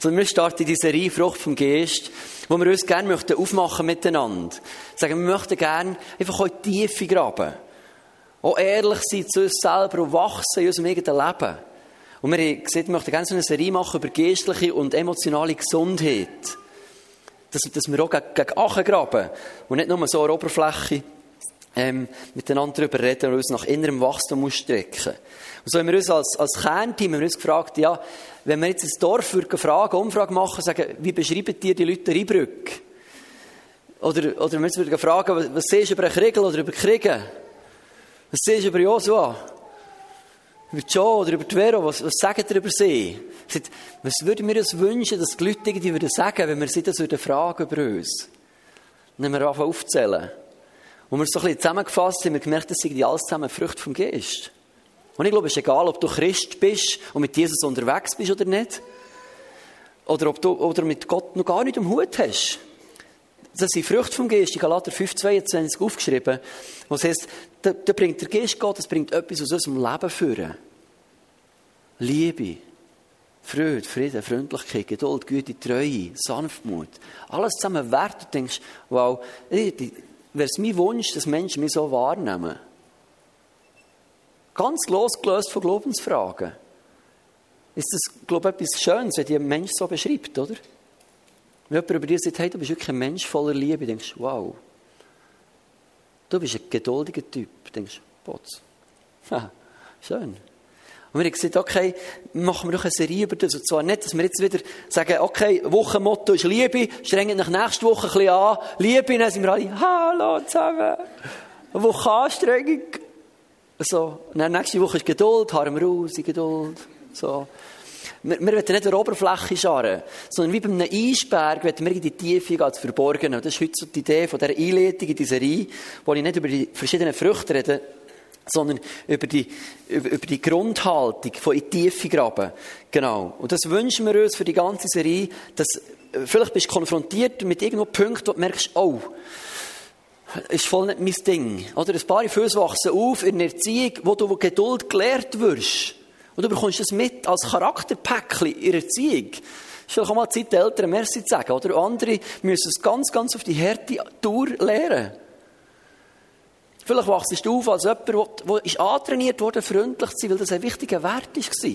sondern wir starten diese Serie Frucht vom Geist, wo wir uns gerne möchten aufmachen miteinander. Sagen, wir möchten gerne einfach die Tiefe graben. Auch ehrlich sein zu uns selber und wachsen in unserem eigenen Leben. Und wir gesagt, wir möchten gerne so eine Serie machen über geistliche und emotionale Gesundheit. Dass, dass wir auch gegen Achen graben und nicht nur so eine Oberfläche ähm, miteinander darüber reden und uns nach innerem Wachstum ausstrecken. Und so haben wir uns als, als Kernteam haben wir uns gefragt, ja, wenn wir jetzt ins Dorf würden fragen, Umfrage machen, sagen, wie beschreiben dir die Leute Rheinbrück? Oder, oder wir würden fragen, was, was siehst du über Kriegel oder über Kriegen? Was siehst du über Joshua? Über Joe oder über Vero? Was, was sagen ihr über sie? Was würden wir uns wünschen, dass die Leute irgendwie würden sagen, wenn wir sie das würden fragen über uns? Dann haben wir anfangen aufzählen. Und wir so ein bisschen zusammengefasst haben, wir gemerkt, das sind alles zusammen Früchte vom Geist. Und ich glaube, es ist egal, ob du Christ bist und mit Jesus unterwegs bist oder nicht. Oder ob du oder mit Gott noch gar nicht am Hut hast. Das sind Früchte vom Geist, in Galater 5, 22 aufgeschrieben, wo es heißt, da, da bringt der Geist Gottes bringt etwas aus unserem Leben führen. Liebe, Freude, Frieden, Freundlichkeit, Geduld, Güte, Treue, Sanftmut. Alles zusammen wert. Du denkst, wow, wäre es mein Wunsch, dass Menschen mich so wahrnehmen. Ganz losgelöst von Glaubensfragen. Ist das, glaube ich, etwas Schönes, wenn die ein Mensch so beschreibt, oder? Wenn jemand über dir sagt, hey, du bist wirklich ein Mensch voller Liebe, denkst du, wow. Du bist ein geduldiger Typ, denkst du, Potz. Schön. Und wir haben gesagt, okay, machen wir doch eine Serie über das. Und zwar nicht, dass wir jetzt wieder sagen, okay, Wochenmotto ist Liebe, strengen nach nächste Woche ein bisschen an. Liebe, dann sind wir alle, hallo zusammen. Eine Woche Anstrengung. So. Und dann nächste Woche ist Geduld, harren wir raus, Geduld. So. Wir, wir wollen nicht der Oberfläche scharren, sondern wie bei einem Eisberg wollen wir in die Tiefe gehen, zu verborgen. Und das ist heute so die Idee von dieser Einleitung in diese Serie, wo ich nicht über die verschiedenen Früchte rede, sondern über die, über, über die Grundhaltung von in die Tiefe graben. Genau. Und das wünschen wir uns für die ganze Serie, dass vielleicht bist du konfrontiert mit irgendwo Punkten, wo du merkst, oh, ist voll nicht mein Ding. Oder ein paar Füße wachsen auf in einer Erziehung, wo du Geduld gelehrt wirst. Und du bekommst das mit als Charakterpäckchen in der Erziehung. Es ist vielleicht auch mal Zeit, den Eltern Merci zu sagen. Oder andere müssen es ganz, ganz auf die harte Tour lernen. Vielleicht wachst du auf als jemand, der ist antrainiert wurde, freundlich zu sein, weil das ein wichtiger Wert war.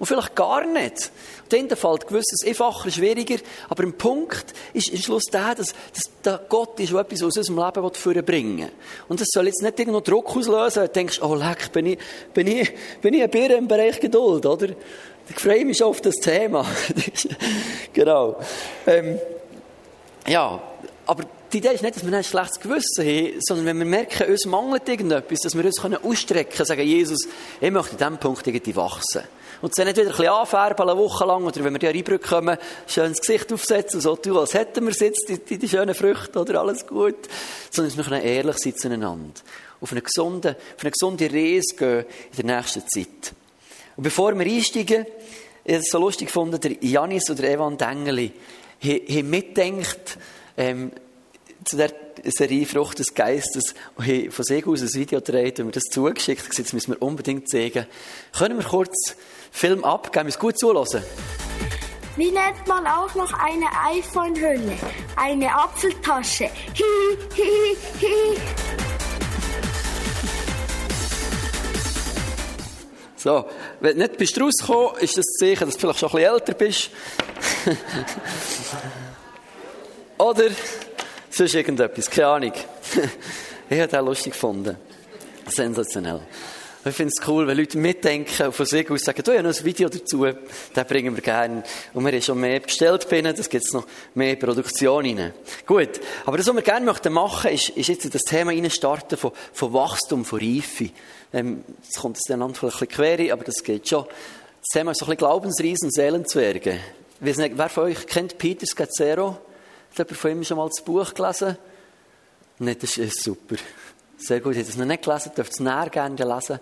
Und vielleicht gar nicht. Und dann fällt gewisses einfacher, schwieriger. Aber im Punkt ist im Schluss der, dass, dass Gott ist, der etwas aus unserem Leben vorbringen Und das soll jetzt nicht irgendwo Druck auslösen, wenn du denkst, oh leck, bin ich, bin ich, bin ich ein Bier im Bereich Geduld, oder? Ich freue mich schon auf das Thema. genau. Ähm, ja, aber die Idee ist nicht, dass wir ein schlechtes Gewissen haben, sondern wenn wir merken, uns mangelt irgendetwas, dass wir uns ausstrecken können, sagen, Jesus, ich möchte in diesem Punkt irgendwie wachsen. Und dann nicht wieder ein bisschen anfärben, eine Woche lang, oder wenn wir die reinbrücken kommen, schön das Gesicht aufsetzen so tun, als hätten wir jetzt, die, die, die schönen Früchte, oder alles gut. Sondern wir können ehrlich sein zueinander. Auf eine gesunde, auf eine gesunde Reise gehen in der nächsten Zeit. Und bevor wir einsteigen, ich habe es so lustig gefunden, der Janis oder Evan Dengeli haben mitgedacht, ähm, zu der Serie Frucht des Geistes und von sich aus ein Video gedreht und mir das zugeschickt. Das müssen wir unbedingt zeigen. Können wir kurz Film abgeben? Wir gut zulassen. Wie nennt man auch noch eine iPhone-Hülle? Eine Apfeltasche. Hi, hi, hi. So, wenn du nicht bist rausgekommen, ist das Zeichen, dass du vielleicht schon ein bisschen älter bist. Oder sonst irgendetwas, keine Ahnung. ich habe das lustig gefunden. Sensationell. Ich finde es cool, wenn Leute mitdenken und von sich aus sagen, du, ja noch ein Video dazu, das bringen wir gerne. Und wir haben schon mehr bestellt bei ihnen, das gibt es noch mehr Produktion rein. Gut. Aber das, was wir gerne möchten machen, ist, ist jetzt in das Thema starten von, von Wachstum, von Reife. Ähm, das kommt jetzt dann vielleicht ein bisschen quer, aber das geht schon. Das Thema ist so ein bisschen Glaubensriesen, Seelenzwerge. Wer von euch kennt Peter Scazzero? Hat jemand von ihm schon mal das Buch gelesen? Nein, das ist super. Sehr gut. Ich habe es noch nicht gelesen, dürft es näher gerne lesen.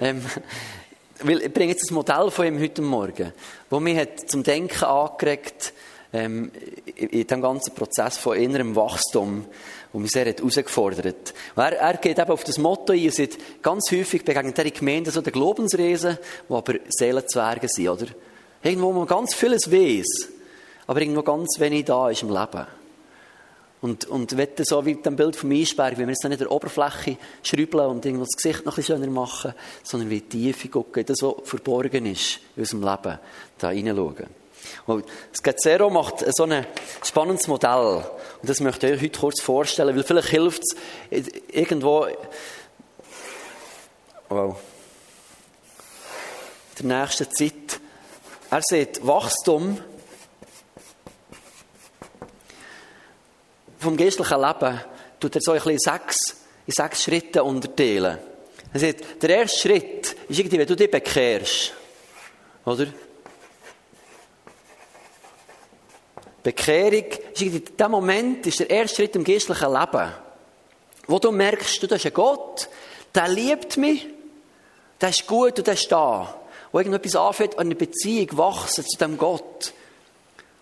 Ähm, weil ich bringe jetzt ein Modell von ihm heute Morgen, das mich hat zum Denken angeregt ähm, in diesem ganzen Prozess von innerem Wachstum, wo mich sehr herausgefordert hat. Er, er geht eben auf das Motto ein, ihr seid ganz häufig begegnet in Gemeinden so der Glaubensriesen, die aber Seelenzwerge sind, oder? Irgendwo, wo man ganz vieles weiß, aber irgendwo ganz wenig da ist im Leben. Und, und wenn so wie dem Bild vom Eisberg, wenn wir jetzt nicht in der Oberfläche schrübeln und irgendwo das Gesicht noch ein bisschen schöner machen, sondern wie tief gucken, das, was verborgen ist in unserem Leben, da hineinschauen. Und das Gezero macht so ein spannendes Modell. Und das möchte ich euch heute kurz vorstellen, weil vielleicht hilft es irgendwo, wow, in der nächsten Zeit. Er sieht Wachstum vom geistlichen Leben, tut er so ein sechs, in sechs Schritte unterteilen. Er sagt, der erste Schritt ist irgendwie, wenn du dich bekehrst. Oder? Bekehrung ist in diesem Moment ist der erste Schritt im geistlichen Leben. Wo du merkst, du hast einen Gott, der liebt mich, der ist gut und der ist da. Wo irgendetwas anfängt, an eine Beziehung wachsen zu dem Gott.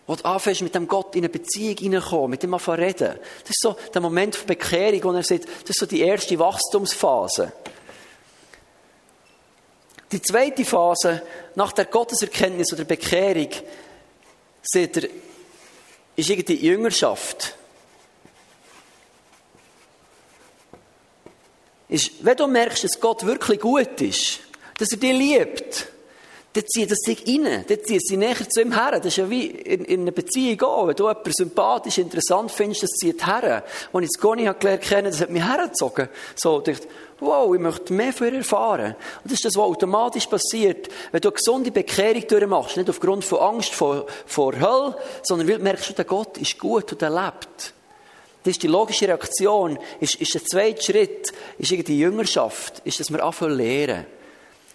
Wo du anfängst, mit dem Gott in eine Beziehung hineinkommen, mit dem anfangen reden. Das ist so der Moment von Bekehrung, wo er sagt, das ist so die erste Wachstumsphase. Die zweite Phase, nach der Gotteserkenntnis oder Bekehrung, sieht er, ist irgendwie Jüngerschaft. Ist, wenn du merkst, dass Gott wirklich gut ist, dass er dich liebt, dann zieht das sich rein, dann zieht sie näher zu ihm her. Das ist ja wie in, in einer Beziehung auch. Wenn du jemanden sympathisch, interessant findest, das zieht her. Als ich das Goni gelernt habe, das hat mich hergezogen. So, ich dachte, wow, ich möchte mehr von ihr erfahren. Und das ist das, was automatisch passiert, wenn du eine gesunde Bekehrung durchmachst. Nicht aufgrund von Angst vor, vor Hölle, sondern weil du merkst, der Gott ist gut und er lebt. Das ist die logische Reaktion. Ist, ist der zweite Schritt, ist die Jüngerschaft, ist, dass wir anfangen lernen.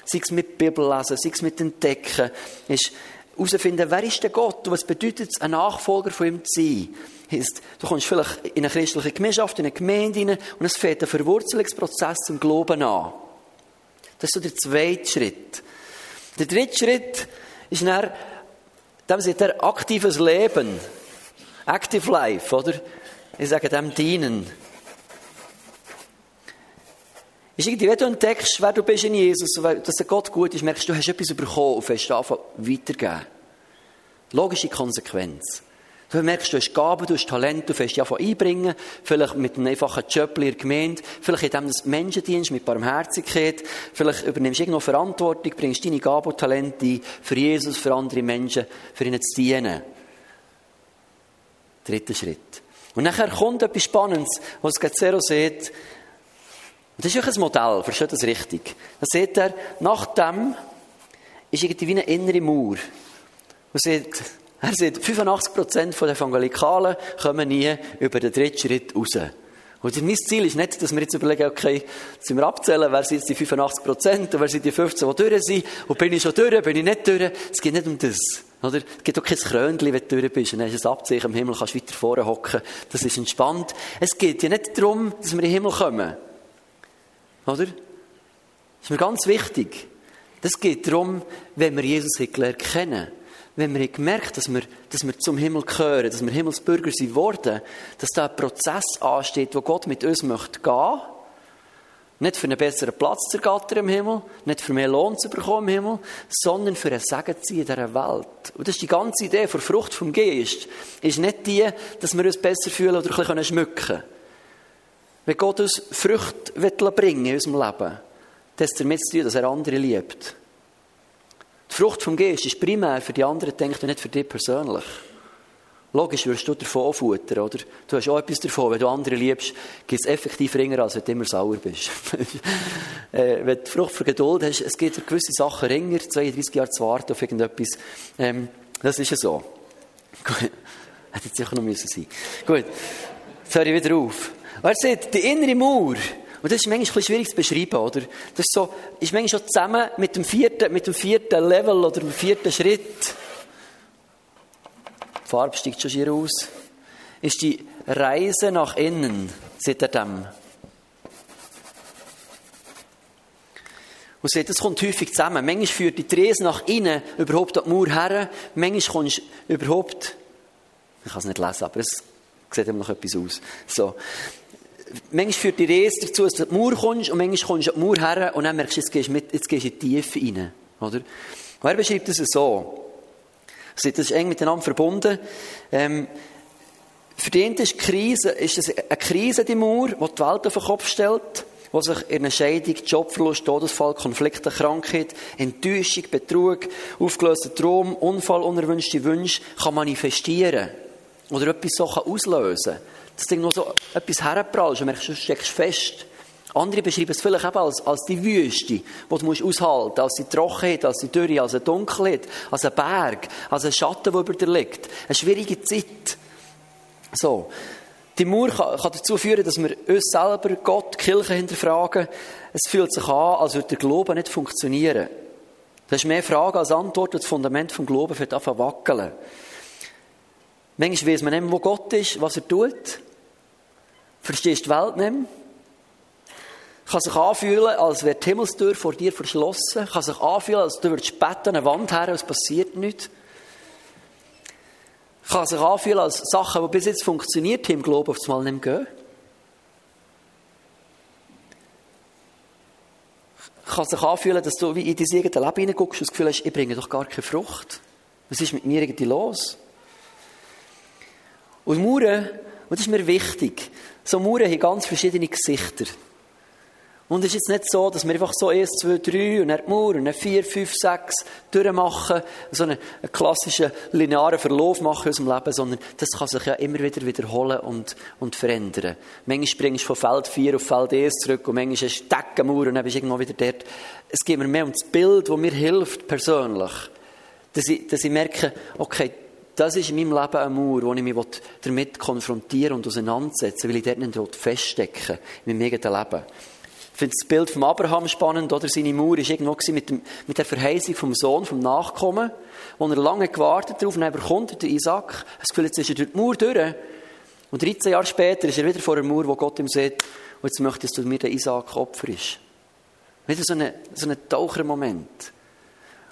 Sei es mit Bibel lesen, sei es mit Entdecken, ist herausfinden, wer ist der Gott und was bedeutet es, ein Nachfolger von ihm zu sein. Heißt, du kommst vielleicht in eine christliche Gemeinschaft, in eine Gemeinde rein und es fängt ein Verwurzelungsprozess zum Glauben an. Das ist so der zweite Schritt. Der dritte Schritt ist dann, dem sagt er aktives Leben. Active Life, oder? Ich sage dem dienen. Ist irgendwie, wenn du entdeckst, wer du bist in Jesus, dass der Gott gut ist, merkst du, du hast etwas bekommen und fängst anfangen weitergeben. Logische Konsequenz. Du merkst, du hast Gaben, du hast Talent, du fängst dich einfach einbringen. Vielleicht mit einem einfachen Job in der Gemeinde. Vielleicht in dem Menschendienst mit Barmherzigkeit. Vielleicht übernimmst du irgendwo Verantwortung, bringst deine Gaben und Talente für Jesus, für andere Menschen, für ihnen zu dienen. Dritter Schritt. Und nachher kommt etwas Spannendes, was Gazzero sieht. Und das ist auch ein Modell, versteht das richtig? Da seht ihr, nach dem ist irgendwie wie eine innere Mauer. Und seht, er sagt, 85% der Evangelikalen kommen nie über den dritten Schritt raus. Und mein Ziel ist nicht, dass wir jetzt überlegen, okay, jetzt sind wir abzählen, wer sind jetzt die 85% und wer sind die 15, die durch sind, und bin ich schon durch, bin ich nicht durch. Es geht nicht um das. Oder? Es gibt auch kein Krönchen, wenn du durch bist, und dann hast du ein Abzeichen im Himmel, kannst weiter vorne hocken. Das ist entspannt. Es geht ja nicht darum, dass wir in den Himmel kommen. Oder? Das ist mir ganz wichtig. Das geht darum, wenn wir Jesus gelernt kennen wenn wir gemerkt dass wir, dass wir zum Himmel gehören, dass wir Himmelsbürger sind worden, dass da ein Prozess ansteht, wo Gott mit uns möchte gehen. Nicht für einen besseren Platz zu ergattern im Himmel, nicht für mehr Lohn zu bekommen im Himmel, sondern für ein Segen zu in dieser Welt. Und das ist die ganze Idee von Frucht vom Geist. Ist nicht die, dass wir uns besser fühlen oder ein bisschen schmücken können. Wenn Gott uns Früchte bringen in unserem Leben, das ist damit zu tun, dass er andere liebt. Die Frucht vom Geist ist primär für die anderen denkt und nicht für dich persönlich. Logisch würdest du davon futtern, oder? Du hast auch etwas davon. Wenn du andere liebst, gibt es effektiv ringer, als wenn du immer sauer bist. äh, wenn du die Frucht für Geduld hast, es gibt gewisse Sachen ringer, 32 Jahre zu warten auf irgendetwas. Ähm, das ist ja so. Hätte jetzt sicher noch müssen sein. Gut. Jetzt höre ich wieder auf. Er sagt, die innere Mauer, und das ist manchmal schwierig zu beschreiben, oder? Das ist so, ist manchmal schon zusammen mit dem vierten, mit dem vierten Level oder dem vierten Schritt. Die Farbe steigt schon hier raus. Ist die Reise nach innen, sieht er dem. Und seht, das kommt häufig zusammen. Manchmal führt die Reise nach innen überhaupt an die Mauer her. Manchmal kommst du überhaupt, ich kann es nicht lesen, aber es sieht immer noch etwas aus. So manchmal führt die Reise dazu, dass du an die Mauer kommst und manchmal kommst du an die Mauer her und dann merkst du, jetzt gehst du, mit, jetzt gehst du in die Tiefe rein. Oder? Und er beschreibt es so. Das ist eng miteinander verbunden. Ähm, für die ist die Krise, ist es eine Krise, die Mauer, die die Welt auf den Kopf stellt, die sich in einer Scheidung, Jobverlust, Todesfall, Konflikte, Krankheit, Enttäuschung, Betrug, aufgelöster Traum, Unfall, unerwünschte Wünsche kann manifestieren. Oder etwas so auslösen kann. Das Ding nur so etwas herprallst und merkst, du steckst fest. Andere beschreiben es vielleicht eben als, als die Wüste, die du musst aushalten musst, als die Trockenheit, als die Dürre, als eine Dunkelheit, als ein Berg, als ein Schatten, der über dir liegt. Eine schwierige Zeit. So. Die Mauer kann, kann, dazu führen, dass wir uns selber, Gott, die Kirche hinterfragen. Es fühlt sich an, als würde der Glaube nicht funktionieren. Das ist mehr Frage als Antwort und das Fundament vom Glauben wird anfangen wackeln. Manchmal weiß man nicht wo Gott ist, was er tut. Verstehst die Welt nicht mehr. Kann sich anfühlen, als wäre die Himmelstür vor dir verschlossen. Kann sich anfühlen, als du würdest beten, eine Wand her, es passiert nichts. Kann sich anfühlen, als Sachen, die bis jetzt funktioniert haben, im Glauben auf einmal nicht mehr gehen. Kann sich anfühlen, dass du wie in dein eigenes Leben hineinguckst und das Gefühl hast, ich bringe doch gar keine Frucht. Was ist mit mir irgendwie los? Und Mauern, das ist mir wichtig, so Mauern haben ganz verschiedene Gesichter. Und es ist jetzt nicht so, dass wir einfach so 1, 2, 3 und dann die Mauer und dann 4, 5, 6 durchmachen, so einen, einen klassischen linearen Verlauf machen in unserem Leben, sondern das kann sich ja immer wieder wiederholen und, und verändern. Manchmal springst du von Feld 4 auf Feld 1 zurück und manchmal hast du Deckenmauer und dann bist du irgendwo wieder dort. Es geht mir mehr um das Bild, das mir hilft, persönlich. Dass ich, dass ich merke, okay, das ist in meinem Leben eine Mauer, wo ich mich damit konfrontieren und auseinandersetzen weil ich dort nicht feststecken in meinem eigenen Leben. Ich finde das Bild von Abraham spannend, oder? Seine Mauer war irgendwo mit, dem, mit der Verheißung vom Sohn, vom Nachkommen, wo er lange gewartet darauf, und dann bekommt der Isaac. Es Gefühl, jetzt ist er durch die Mauer durch. Und 13 Jahre später ist er wieder vor der Mauer, wo Gott ihm sagt, und jetzt möchtest du mir den Isaac opferst. Wieder so ein so ein Tauchermoment.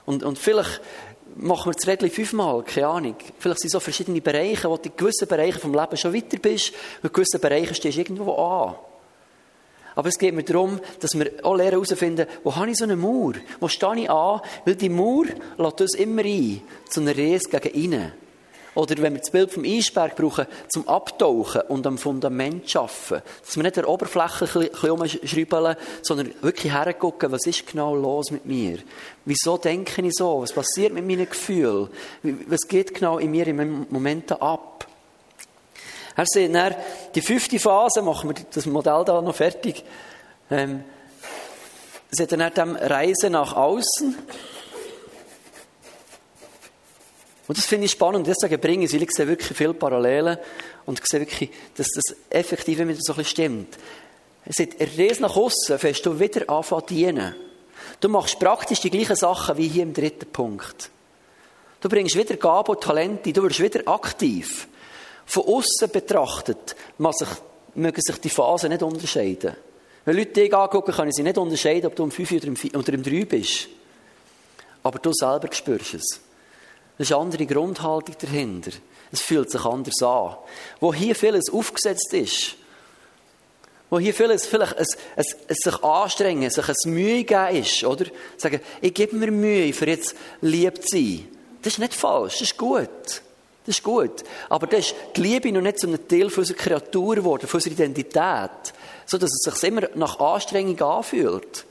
Und, und vielleicht machen wir das Rädchen fünfmal, keine Ahnung. Vielleicht sind so verschiedene Bereiche, wo du in gewissen Bereichen vom Leben schon weiter bist, und in gewissen Bereichen stehst du irgendwo an. Aber es geht mir darum, dass wir auch lernen herausfinden, wo habe ich so eine Mauer? Wo stehe ich an? Weil die Mauer lädt uns immer ein, zu einer Reise gegen innen. Oder wenn wir das Bild vom Eisberg brauchen, zum Abtauchen und am Fundament schaffen. Dass wir nicht der Oberfläche ein bisschen umschrauben, sondern wirklich hergucken, was ist genau los mit mir? Wieso denke ich so? Was passiert mit meinen Gefühlen? Was geht genau in mir im Moment ab? Er sagt dann, die fünfte Phase, machen wir das Modell da noch fertig, ähm, sagt er dann Reise nach außen. Und das finde ich spannend, deswegen bringe ich es, weil ich sehe wirklich viele Parallelen und sehe wirklich, dass das effektiv immer so ein bisschen stimmt. Er sagt, Reise nach außen, fängst du wieder anfangen dienen. Du machst praktisch die gleichen Sachen wie hier im dritten Punkt. Du bringst wieder Gaben und Talente, du wirst wieder aktiv. Von außen betrachtet mögen sich die Phasen nicht unterscheiden. Wenn Leute dich angucken, können sie nicht unterscheiden, ob du um 5 oder um, 4, oder um 3 bist. Aber du selber spürst es. Das ist eine andere Grundhaltung dahinter. Es fühlt sich anders an. Wo hier vieles aufgesetzt ist, wo hier vieles vielleicht ein, ein, ein sich anstrengen, sich ein Mühe geben ist, oder? Sagen, ich gebe mir Mühe, für jetzt lieb zu sein. Das ist nicht falsch, das ist gut. Das ist gut. Aber das ist die Liebe noch nicht zu einem Teil von unserer Kreatur geworden, von unserer Identität. So, dass es sich immer nach Anstrengung anfühlt.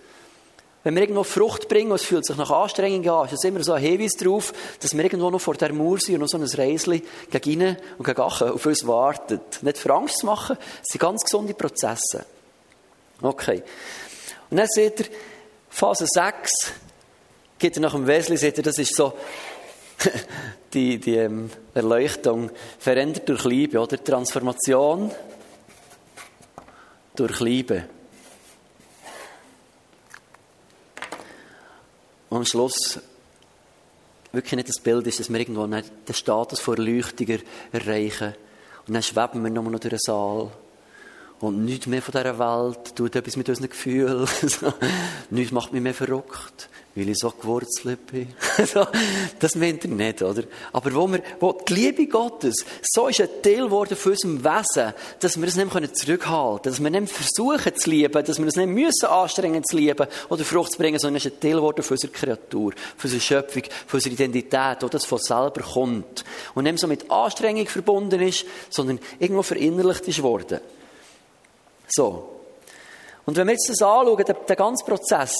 Wenn wir irgendwo Frucht bringen und es fühlt sich nach Anstrengung an, ist es immer so ein Hinweis darauf, dass wir irgendwo noch vor der Mauer sind und noch so ein Reisli gegen innen und gegen Achen auf uns wartet. Nicht für Angst zu machen, es sind ganz gesunde Prozesse. Okay. Und dann seht ihr, Phase 6, geht ihr nach dem Wesley, seht ihr, das ist so, die, die ähm, Erleuchtung verändert durch Liebe, oder? Transformation durch Liebe. Und am Schluss wirklich nicht das Bild ist, dass wir irgendwo den Status vor Erleuchtung erreichen. Und dann schweben wir nur noch durch den Saal. Und nichts mehr von dieser Welt tut etwas mit unseren Gefühlen. nichts macht mich mehr verrückt weil ich so gewurzelt bin. das meint er nicht, oder? Aber wo, wir, wo die Liebe Gottes so ist ein Teil geworden von unserem Wesen, dass wir es nicht zurückhalten können, dass wir nicht versuchen zu lieben, dass wir es nicht müssen anstrengen zu lieben oder Frucht zu bringen, sondern es ist ein Teil geworden von unserer Kreatur, von unserer Schöpfung, von unserer Identität, wo das von selber kommt. Und nicht so mit Anstrengung verbunden ist, sondern irgendwo verinnerlicht ist worden. So. Und wenn wir jetzt das anschauen, den, den ganzen Prozess,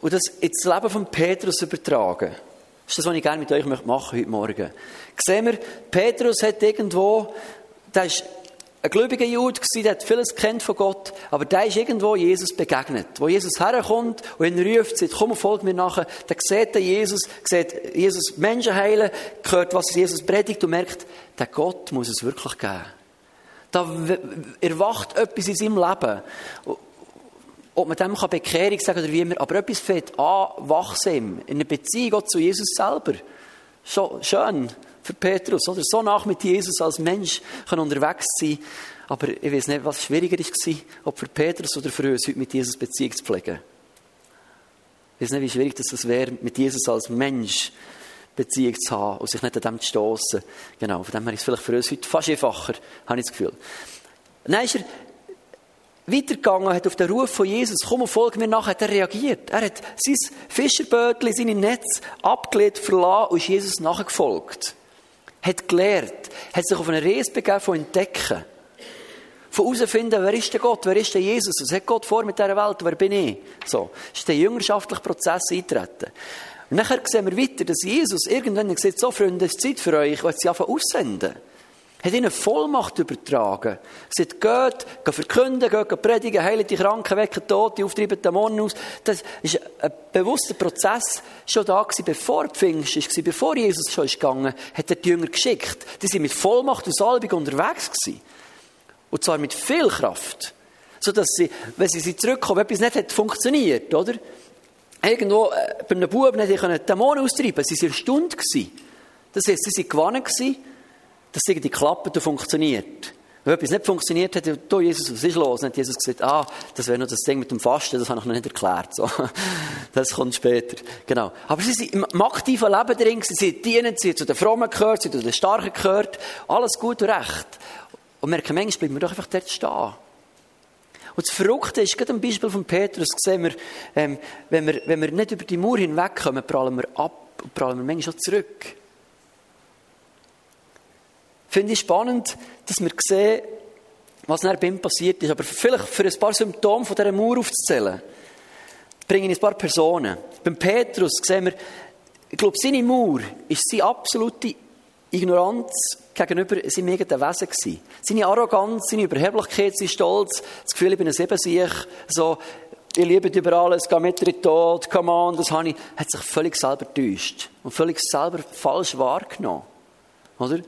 und das ins Leben von Petrus übertragen. Ist das, was ich gerne mit euch machen möchte heute Morgen. Sehen wir, Petrus hat irgendwo, der ist ein gläubiger Jude der hat vieles kennt von Gott, aber der ist irgendwo Jesus begegnet. Wo Jesus herkommt und ihn ruft, sagt, komm, folg mir nachher, dann sieht er Jesus, sieht Jesus Menschen heilen, hört, was Jesus predigt und merkt, der Gott muss es wirklich geben. Da erwacht etwas in seinem Leben ob man dem Bekehrung sagen kann oder wie immer, aber etwas fängt an, wachsam, in einer Beziehung zu Jesus selber. So, schön für Petrus, oder? So nach mit Jesus als Mensch kann unterwegs sein. Aber ich weiß nicht, was schwieriger war, ob für Petrus oder für uns, heute mit Jesus Beziehung zu pflegen. Ich weiß nicht, wie schwierig das wäre, mit Jesus als Mensch Beziehung zu haben und sich nicht an dem zu stoßen. Genau, von dem her ist es vielleicht für uns heute fast einfacher, habe ich das Gefühl. Dann ist er weitergegangen, hat auf den Ruf von Jesus, komm und folge mir nach, hat er reagiert. Er hat sein Fischerbötchen, seine Netz abgelehnt, verlassen und ist Jesus nachgefolgt. Hat gelernt, hat sich auf eine Reise begeben von Entdecken. Von herausfinden, wer ist der Gott, wer ist der Jesus, was hat Gott vor mit dieser Welt, wer bin ich? So, ist der jüngerschaftliche Prozess eintreten. Und nachher sehen wir weiter, dass Jesus irgendwann gesagt so Freunde, es ist Zeit für euch, ich will sie einfach aussenden hat ihnen Vollmacht übertragen. Er sagt, geht, geht verkünden, geht predigen, heilen die Kranken, wecken Tote, auftreiben Dämonen aus. Das ist ein bewusster Prozess schon da gewesen, bevor Pfingst war, bevor Jesus schon ist gegangen, hat er die Jünger geschickt. Die sind mit Vollmacht und Salbung unterwegs gewesen. Und zwar mit viel Kraft. So dass sie, wenn sie zurückkommen, etwas nicht hat funktioniert, oder? Irgendwo, äh, bei einem Buben nicht Dämonen austreiben. Sie waren erstaunt gewesen. Das heißt, sie waren gewonnen dass irgendwie klappt und funktioniert. Wenn etwas nicht funktioniert hat, du Jesus, was ist los? Dann hat Jesus gesagt, ah, das wäre noch das Ding mit dem Fasten, das habe ich noch nicht erklärt. So. Das kommt später. Genau. Aber sie sind im aktiven Leben drin, sie sind dienend, sie sind zu den Frommen gehört, sie sind zu den Starken gehört. Alles gut und recht. Und merken, manchmal bleiben wir doch einfach dort stehen. Und das Verrückte ist, gerade am Beispiel von Petrus sehen wir, ähm, wenn wir, wenn wir nicht über die Mauer hinwegkommen, prallen wir ab und prallen wir manchmal schon zurück. Finde ich spannend, dass wir sehen, was nach bei ihm passiert ist. Aber vielleicht für ein paar Symptome von dieser Mauer aufzuzählen, ich ein paar Personen. Beim Petrus sehen wir, ich glaube, seine Mauer ist seine absolute Ignoranz gegenüber seinem eigenen Wesen gewesen. Seine Arroganz, seine Überheblichkeit, sein Stolz, das Gefühl, ich bin ein Siebensiech, so, ich liebe über alles, gehe mit in den Tod, come on, das habe ich, hat sich völlig selber getäuscht und völlig selber falsch wahrgenommen. Oder?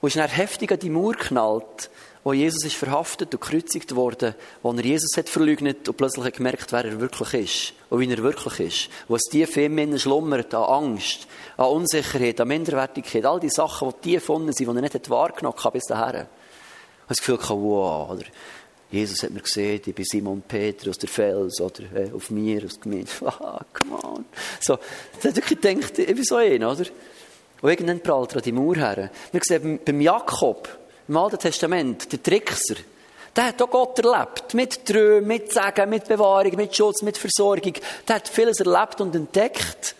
Und ist dann heftig an die Mauer knallt, wo Jesus ist verhaftet und gekreuzigt worden, wo er Jesus hat verleugnet und plötzlich hat gemerkt, wer er wirklich ist und wie er wirklich ist. Was tief in ihm schlummert, an Angst, an Unsicherheit, an Minderwertigkeit, all die Sachen, die tief unten sind, die er nicht hat wahrgenommen hat bis dahin. Und das Gefühl gehabt, wow, oder Jesus hat mir gesehen, ich bin Simon Petrus, der Fels, oder hey, auf mir, aus Gemeinde. Ah, come on. So, da hat wirklich gedacht, ich bin so ein, oder? Und irgendwann prallt er an die Mauer her. Wir sehen beim Jakob, im Alten Testament, der Trickser, der hat auch Gott erlebt. Mit Träumen, mit Segen, mit Bewahrung, mit Schutz, mit Versorgung. Der hat vieles erlebt und entdeckt.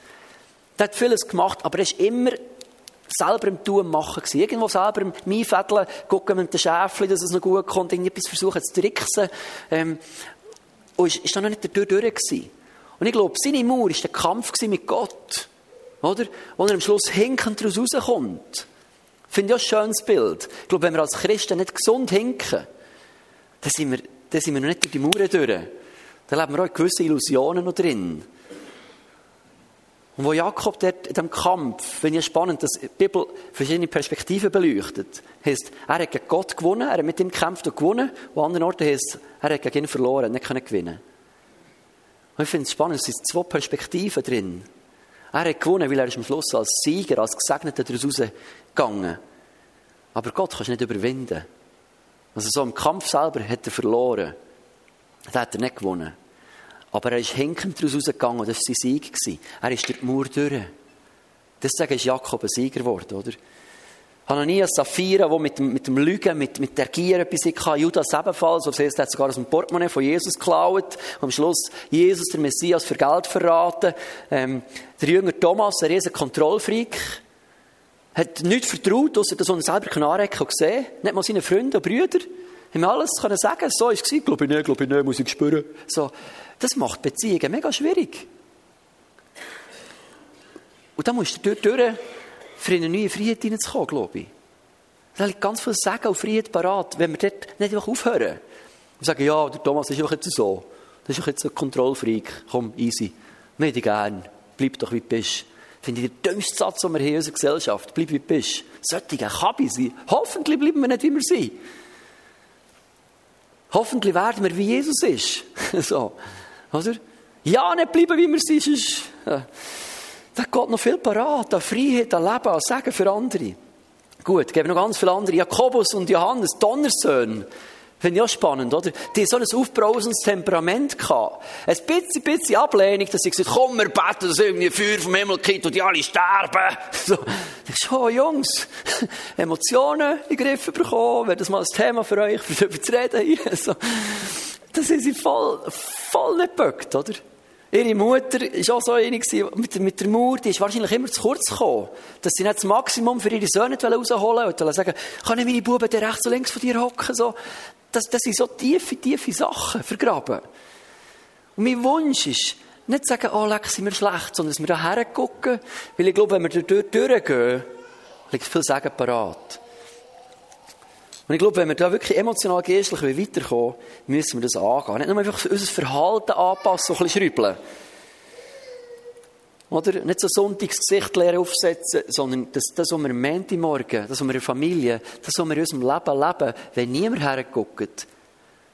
Der hat vieles gemacht, aber er war immer selber im Tun machen gewesen. Irgendwo selber im Einfädeln, gucken mit den Schäfchen, dass es noch gut kommt, irgendetwas versuchen zu tricksen. Ähm, und ist, ist da noch nicht der Tür durch gewesen. Und ich glaube, seine Mauer war der Kampf mit Gott. Oder? Wo er am Schluss hinkend daraus rauskommt. Finde ich auch ein schönes Bild. Ich glaube, wenn wir als Christen nicht gesund hinken, dann sind wir, dann sind wir noch nicht durch die Mauern durch. Dann leben wir auch gewisse Illusionen noch drin. Und wo Jakob dort in diesem Kampf, finde ich spannend, dass die Bibel verschiedene Perspektiven beleuchtet. Heißt, er hat gegen Gott gewonnen, er hat mit ihm gekämpft und gewonnen. Und an anderen Orten heißt, er hat gegen ihn verloren, nicht gewinnen können. Und ich finde es spannend, es sind zwei Perspektiven drin. Er hat gewonnen, weil er ist am Schluss als Sieger, als Gesegneter daraus rausgegangen. Aber Gott kannst du nicht überwinden. Also so im Kampf selber hat er verloren. Das hat er nicht gewonnen. Aber er ist hinkend daraus rausgegangen und das war sein Sieg. Er ist durch die Mauer durch. Deswegen ist Jakob ein Sieger geworden, oder? Hananias, Sapphira, der mit dem, mit dem Lügen, mit, mit der Gier etwas hatte, Judas ebenfalls, was heißt, er hat sogar aus dem Portemonnaie von Jesus geklaut, am Schluss Jesus, der Messias, für Geld verraten. Ähm, der Jünger Thomas, ein riesen Kontrollfreak, hat nichts vertraut, außer dass er selber anrecken und gesehen. Nicht mal seine Freunde und Brüder. Haben alles können sagen, so ist es glaube ich nicht, glaube ich nicht, muss ich spüren. So. Das macht Beziehungen mega schwierig. Und da musst du durch, für in eine neue Freiheit hineinzukommen, glaube ich. Da liegt ganz viel Sagen und Freiheit parat, wenn wir dort nicht einfach aufhören. Und sagen, ja, der Thomas ist auch jetzt so. Das ist auch jetzt ein Kontrollfreak. Komm, easy. Wir dich gern. Bleib doch, wie du bist. Finde ich der dümmste Satz, den wir hier in unserer Gesellschaft. Bleib, wie du bist. Sollte Kabi sein. Hoffentlich bleiben wir nicht, wie wir sind. Hoffentlich werden wir, wie Jesus ist. so. Oder? Ja, nicht bleiben, wie wir sind, sonst, äh, da geht noch viel parat, an Freiheit, an Leben, an Sagen für andere. Gut, geben noch ganz viele andere. Jakobus und Johannes, Donnersöhne. Finde ich auch spannend, oder? Die haben so ein aufbrausendes Temperament gehabt. Ein bisschen, bisschen Ablehnung, dass sie gesagt komm, wir beten, dass irgendwie Feuer vom Himmel kommt und die alle sterben. So. Ich so, oh, Jungs, Emotionen in den Griff bekommen, wäre das mal ein Thema für euch, darüber zu reden hier. So. Das sind sie voll, voll nicht geböckt, oder? Ihre Mutter war auch so eine mit, mit der Mauer, die ist wahrscheinlich immer zu kurz gekommen. Dass sie nicht das Maximum für ihre Söhne rausholen wollten. Und sagen, kann ich meine Buben der rechts und links von dir hocken? So. Das, das sind so tiefe, tiefe Sachen vergraben. Und mein Wunsch ist, nicht zu sagen, oh, leck, sind wir schlecht, sondern dass wir da hergucken. Weil ich glaube, wenn wir dort durchgehen, liegt viel Sagen parat. Und ich glaube, wenn wir da wirklich emotional geistlich weiterkommen müssen wir das angehen. Nicht nur einfach unser Verhalten anpassen, so ein bisschen schrübeln. Oder? Nicht so Sonntagsgesicht aufsetzen, sondern das, das, was wir am Montagmorgen, das, was wir in der Familie, das, was wir in unserem Leben leben, wenn niemand herguckt,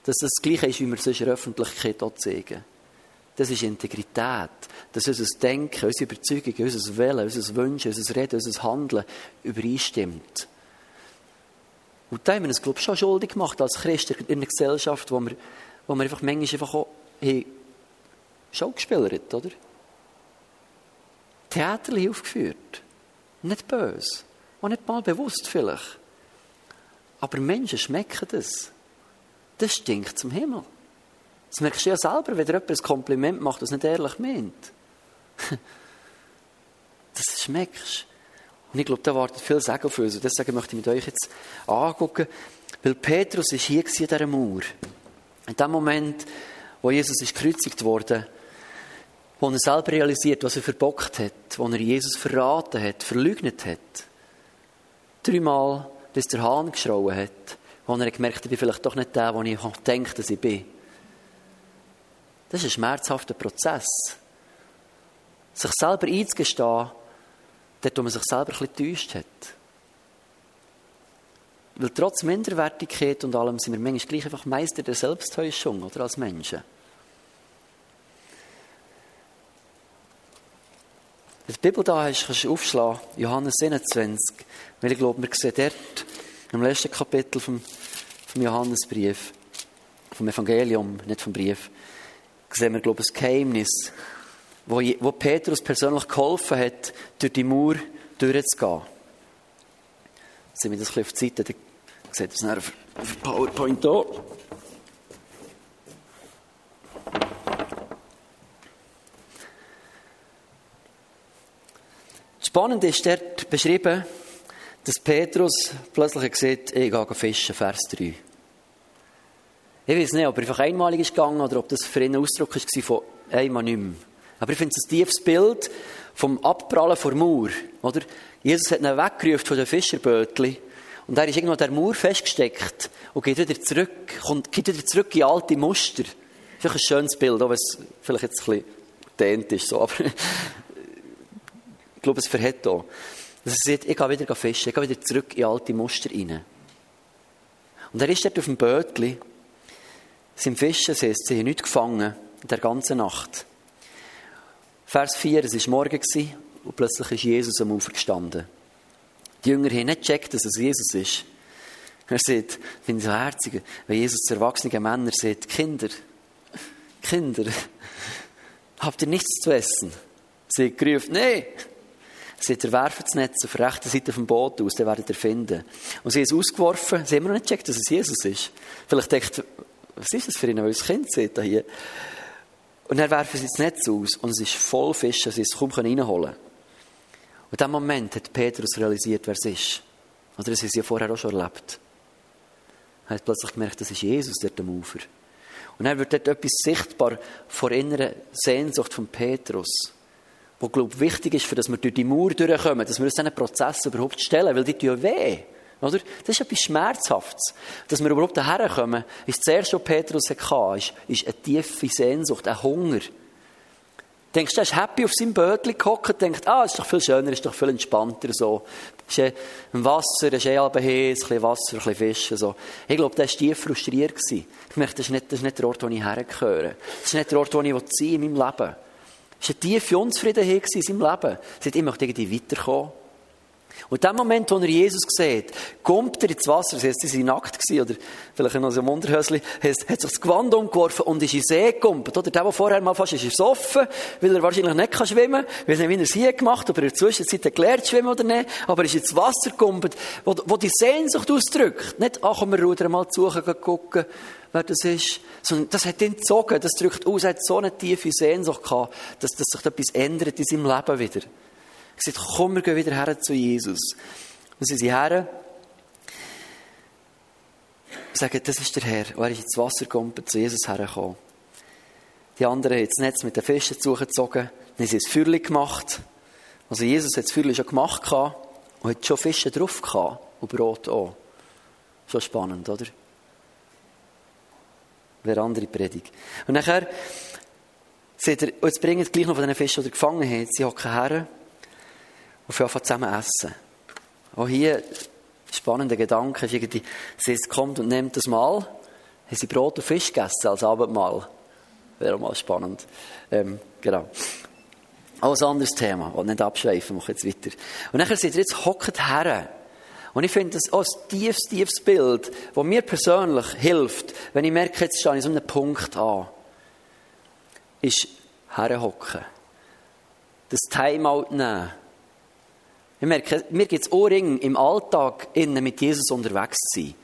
dass das das Gleiche ist, wie wir es in der Öffentlichkeit auch zeigen. Das ist Integrität. Das ist unser Denken, unsere Überzeugung, unser Willen, unser Wünschen, unser Reden, unser Handeln übereinstimmt. Und da haben wir uns, glaube ich, schon schuldig gemacht als Christen in einer Gesellschaft, wo wir, wo wir einfach manchmal einfach auch hey, Show oder? Theater aufgeführt. Nicht böse. Und nicht mal bewusst vielleicht. Aber Menschen schmecken das. Das stinkt zum Himmel. Das merkst du ja selber, wenn dir jemand ein Kompliment macht, das nicht ehrlich meint. Das schmeckst und ich glaube, da wartet viel Segen auf uns. Und deswegen möchte ich mit euch jetzt angucken, weil Petrus ist hier in dieser Mauer. In dem Moment, wo Jesus ist gekreuzigt wurde, wo er selber realisiert, was er verbockt hat, wo er Jesus verraten hat, verleugnet hat. Dreimal, bis der Hahn geschrauen hat, wo er gemerkt hat, ich bin vielleicht doch nicht der, der ich denke, dass ich bin. Das ist ein schmerzhafter Prozess. Sich selber einzugestehen, dort, wo man sich selber ein getäuscht hat. Weil trotz Minderwertigkeit und allem sind wir manchmal gleich einfach Meister der Selbsttäuschung, oder als Menschen. Wenn die Bibel da ist, kannst du aufschlagen, Johannes 21, weil ich glaube, wir sehen dort im letzten Kapitel vom, vom Johannesbrief, vom Evangelium, nicht vom Brief, sehen wir, glaube ich, ein Geheimnis, wo, wo Petrus persönlich geholfen hat, durch die Mauer durchzugehen. Jetzt sind wir das ein bisschen auf die Seite, dann sieht das auf, auf PowerPoint hier. Spannend ist dort beschrieben, dass Petrus plötzlich sieht, ich gehe fischen, Vers 3. Ich weiß nicht, ob er einfach einmalig ist gegangen oder ob das für ihn ein Ausdruck war von einmal nicht mehr. Aber ich finde es ein tiefes Bild vom Abprallen vor Mauer, oder? Jesus hat ihn weggerufen von den Fischerbötchen. Und er ist irgendwo an der Mauer festgesteckt und geht wieder zurück, kommt, geht wieder zurück in alte Muster. Vielleicht ein schönes Bild, auch wenn es vielleicht jetzt ein bisschen dehnt ist, so, aber ich glaube, es verhält auch. Dass er sagt, ich gehe wieder fischen, ich gehe wieder zurück in alte Muster rein. Und er ist dort auf dem Bötchen, sind Fischen, sie haben nichts gefangen, in der ganzen Nacht. Vers 4, es war morgen und plötzlich ist Jesus am Ufer gestanden. Die Jünger haben nicht gecheckt, dass es Jesus ist. Er sagt, ich so herzig, wenn Jesus zu erwachsenen Männern sagt, Kinder, Kinder, habt ihr nichts zu essen? Sie gerufen, nein. Sie hat werfen das Netz auf der rechten Seite vom Boot aus, dann werdet ihr finden. Und sie haben es ausgeworfen, sie haben noch nicht gecheckt, dass es Jesus ist. Vielleicht denkt, was ist das für ein neues Kind, seht ihr hier? Und dann werfen sie das Netz aus und es ist voll Fische, sie es kaum reinholen können. Und in dem Moment hat Petrus realisiert, wer es ist. Oder das haben sie ja vorher auch schon erlebt. Er hat plötzlich gemerkt, das ist Jesus dort am Ufer. Und dann wird dort etwas sichtbar vor innerer Sehnsucht von Petrus, wo, glaube ich, wichtig ist, für dass wir durch die Mauer durchkommen, dass wir uns diesen Prozess überhaupt stellen, weil die tun weh. Oder? Das ist etwas Schmerzhaftes. Dass wir überhaupt daher kommen, ist das erste, was Petrus hatte, ist, ist eine tiefe Sehnsucht, ein Hunger. Denkst du, er ist happy auf seinem Bötchen gehockt, denkt, ah, ist doch viel schöner, ist doch viel entspannter, so. Ist eh im Wasser, ist eh halb heiß, ein bisschen Wasser, ein bisschen Fischen, so. Ich glaube, der war tief frustriert gewesen. Ich merke, das ist nicht, das ist nicht der Ort, wo ich hergehöre. Das ist nicht der Ort, wo ich sein in meinem Leben. Es war eine tiefe Unzufriedenheit in seinem Leben. Er sagt, ich möchte irgendwie weiterkommen. Und in dem Moment, wo er Jesus sieht, kommt er ins Wasser, das heisst, sie waren nackt gewesen, oder vielleicht noch so ein Unterhösli, hat sich das Gewand umgeworfen und ist in den See gekommen. Oder der, der vorher mal fast ist, ist offen, weil er wahrscheinlich nicht kann schwimmen kann. Ich weiß nicht, wie er es hier gemacht hat, ob er in der Zwischenzeit gelernt schwimmen oder nicht. Aber er ist ins Wasser gekommen, wo, wo die Sehnsucht ausdrückt. Nicht, ach, komm, wir rudern mal zu, gucken, wer das ist. Sondern das hat ihn gezogen, das drückt aus, er hat so eine tiefe Sehnsucht gehabt, dass, dass sich etwas ändert in seinem Leben wieder. Er sagt, komm, wir gehen wieder her zu Jesus. Und sie sind her und sagen, das ist der Herr. Und er ist ins Wasser gekommen, zu Jesus hergekommen. Die anderen haben das Netz mit den Fischen zugezogen, dann haben sie ein Feuerchen gemacht. Also Jesus hat das Feuerchen schon gemacht und hat schon Fische drauf gehabt und Brot auch. Schon spannend, oder? Wäre andere Predigt. Und nachher, seht ihr, jetzt bringen gleich noch von diesen Fischen, die er gefangen hat, sie hocken her und für zusammen essen. Auch hier spannender Gedanke ist irgendwie, sie kommt und nimmt das Mal, haben sie Brot und Fisch gegessen als Abendmahl. Wäre auch mal spannend. Ähm, genau. Auch ein anderes Thema, und nicht abschweifen, mache jetzt weiter. Und nachher seht ihr jetzt hockt her. Und ich finde das auch ein tiefes, tiefes Bild, das mir persönlich hilft, wenn ich merke, jetzt stehe ich so einen Punkt an, ist herhocken. Das Timeout nehmen ich merke, mir gibt es Ohrringe im Alltag innen mit Jesus unterwegs zu sein.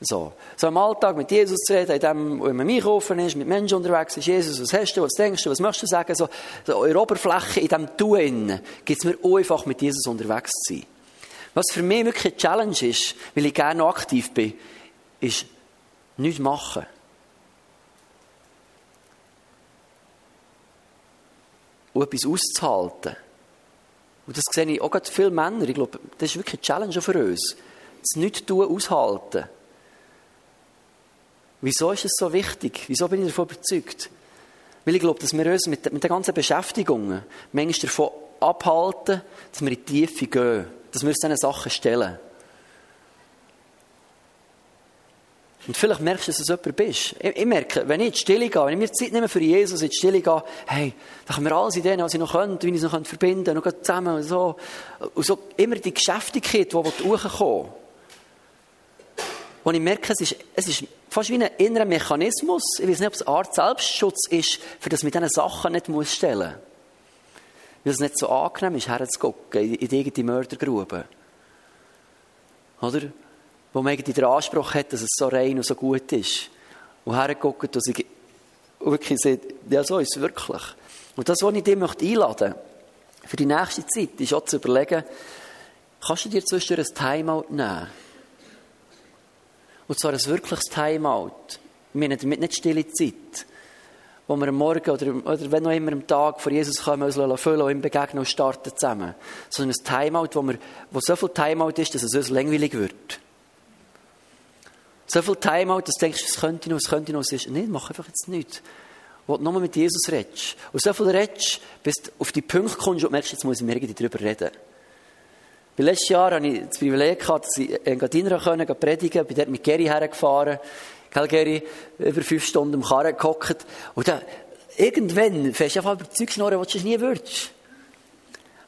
So. so im Alltag mit Jesus zu reden, in dem, wo man einkaufen ist, mit Menschen unterwegs ist. Jesus, was hast du, was denkst du, was möchtest du sagen? So, so in der Oberfläche, in dem Tun gibt es mir auch einfach mit Jesus unterwegs zu sein. Was für mich wirklich eine Challenge ist, weil ich gerne aktiv bin, ist nichts machen. Und etwas auszuhalten. Und das sehe ich auch gerade viele Männer. Ich glaube, das ist wirklich eine Challenge für uns. Das Nicht-Tun aushalten. Wieso ist es so wichtig? Wieso bin ich davon überzeugt? Weil ich glaube, dass wir uns mit, mit den ganzen Beschäftigungen manchmal davon abhalten, dass wir in die Tiefe gehen. Dass wir uns diesen Sachen stellen. Und vielleicht merkst du, dass du jemand bist. Ich, ich, merke, wenn ich in die Stille gehe, wenn ich mir Zeit nehme für Jesus, in die Stille gehe, hey, dann können wir alles dem, was ich noch könnte, wie ich es noch verbinden könnte, noch zusammen und so. Und so immer die Geschäftigkeit, die hochkommt. Und ich merke, es ist, es ist fast wie ein innerer Mechanismus. Ich weiß nicht, ob es eine Art Selbstschutz ist, für das mit diesen Sachen nicht muss stellen muss. Weil es nicht so angenehm ist, herzugucken in die eigene Mördergrube. Oder? Wo man irgendwie den Anspruch hat, dass es so rein und so gut ist. Und herguckt und sich wirklich sagt, ja, so ist es wirklich. Und das, was ich dir möchte einladen für die nächste Zeit, ist auch zu überlegen, kannst du dir zwischendurch ein Timeout nehmen? Und zwar ein wirkliches Timeout. Ich meine damit nicht stille Zeit, wo wir am Morgen oder, oder wenn noch immer am Tag vor Jesus kommen, uns füllen und ihm begegnen und starten zusammen. Sondern ein Timeout, wo, wir, wo so viel Timeout ist, dass es uns langweilig wird. So viel Timeout, dass du denkst, was könnte noch, was könnte noch, ist, nein, mach einfach jetzt nichts. Wo du nur mit Jesus redest. Und so viel redest, bis du auf die Punkte kommst und merkst, jetzt muss ich mir irgendwie darüber reden. Weil letztes Jahr hatte ich das Privileg gehabt, dass ich in Gadinra können, predigen bin dort mit Gary hergefahren. Gell, Gary? Über fünf Stunden im Karren gehockt. Und dann, irgendwann fährst du einfach überzeugt schnorren, was du nie würdest.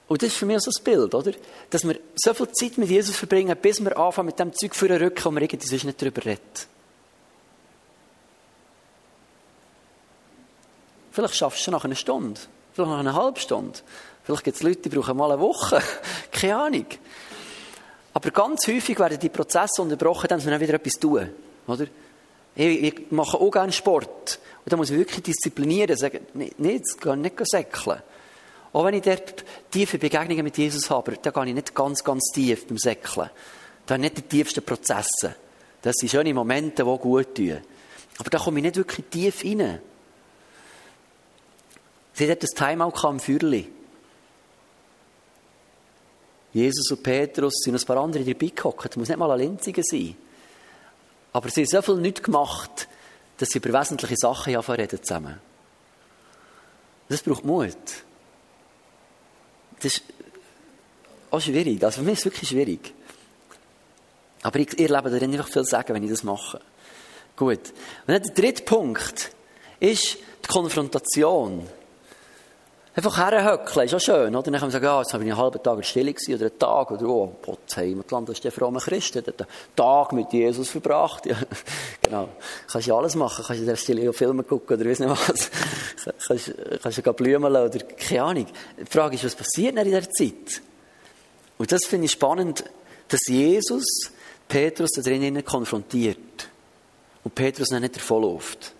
Und das ist für mich so ein Bild, oder? Dass wir so viel Zeit mit Jesus verbringen, bis wir anfangen mit dem Zeug für den Rücken, wo wir irgendwie sonst nicht darüber reden. Vielleicht schaffst du nach einer Stunde. Vielleicht nach einer halben Stunde. Vielleicht gibt es Leute, die brauchen mal eine Woche. Keine Ahnung. Aber ganz häufig werden die Prozesse unterbrochen, dann müssen wir dann wieder etwas tun. Oder? Ich, ich mache auch gerne Sport. Und da muss ich wirklich disziplinieren, sagen, nicht, nicht, nicht säckeln. Auch wenn ich dort tiefe Begegnungen mit Jesus habe, da gehe ich nicht ganz, ganz tief beim Säckeln. Da habe ich nicht die tiefsten Prozesse. Das sind schöne Momente, die gut tun. Aber da komme ich nicht wirklich tief rein. Sie hat das Timeout am Feuerli. Jesus und Petrus sind ein paar andere dabei gehockt. Das muss nicht mal ein Linziger sein. Aber sie haben so viel nichts gemacht, dass sie über wesentliche Sachen reden zusammen. Das braucht Mut. Das ist auch schwierig. Also für mich ist es wirklich schwierig. Aber ich, ihr lebt darin einfach viel sagen, wenn ich das mache. Gut. Und dann der dritte Punkt ist die Konfrontation. Einfach herhöckeln, ist auch schön, oder? Dann kann man sagen, ja, jetzt habe ich einen halben Tag in Stille gewesen, oder einen Tag, oder, oh, Potzheimatland, das ist der fromme Christ, der hat einen Tag mit Jesus verbracht, ja. genau. Kannst ja alles machen, kannst in der Stille Filme gucken, oder weiss nicht was. kannst, kannst ja Blumen lassen, oder keine Ahnung. Die Frage ist, was passiert in dieser Zeit? Und das finde ich spannend, dass Jesus Petrus da drinnen konfrontiert. Und Petrus noch nicht davonläuft.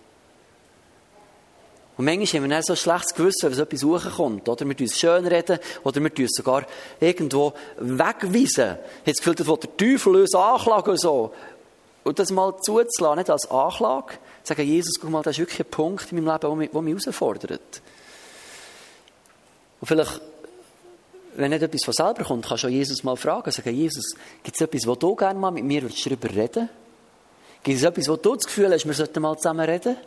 Und manchmal haben wir dann so ein schlechtes Gewissen, wenn so etwas hochkommt. Oder wir uns schön reden, oder wir uns sogar irgendwo wegweisen. Habe das Gefühl, das will der Teufel uns anklagen und so. Und das mal zuzulassen, nicht als Anklage. Sagen, Jesus, guck mal, das ist wirklich ein Punkt in meinem Leben, der mich, mich herausfordert. Und vielleicht, wenn nicht etwas von selber kommt, kannst du Jesus mal fragen. Sagen, Jesus, gibt es etwas, wo du gerne mal mit mir darüber reden Gibt es etwas, wo du das Gefühl hast, wir sollten mal zusammen reden?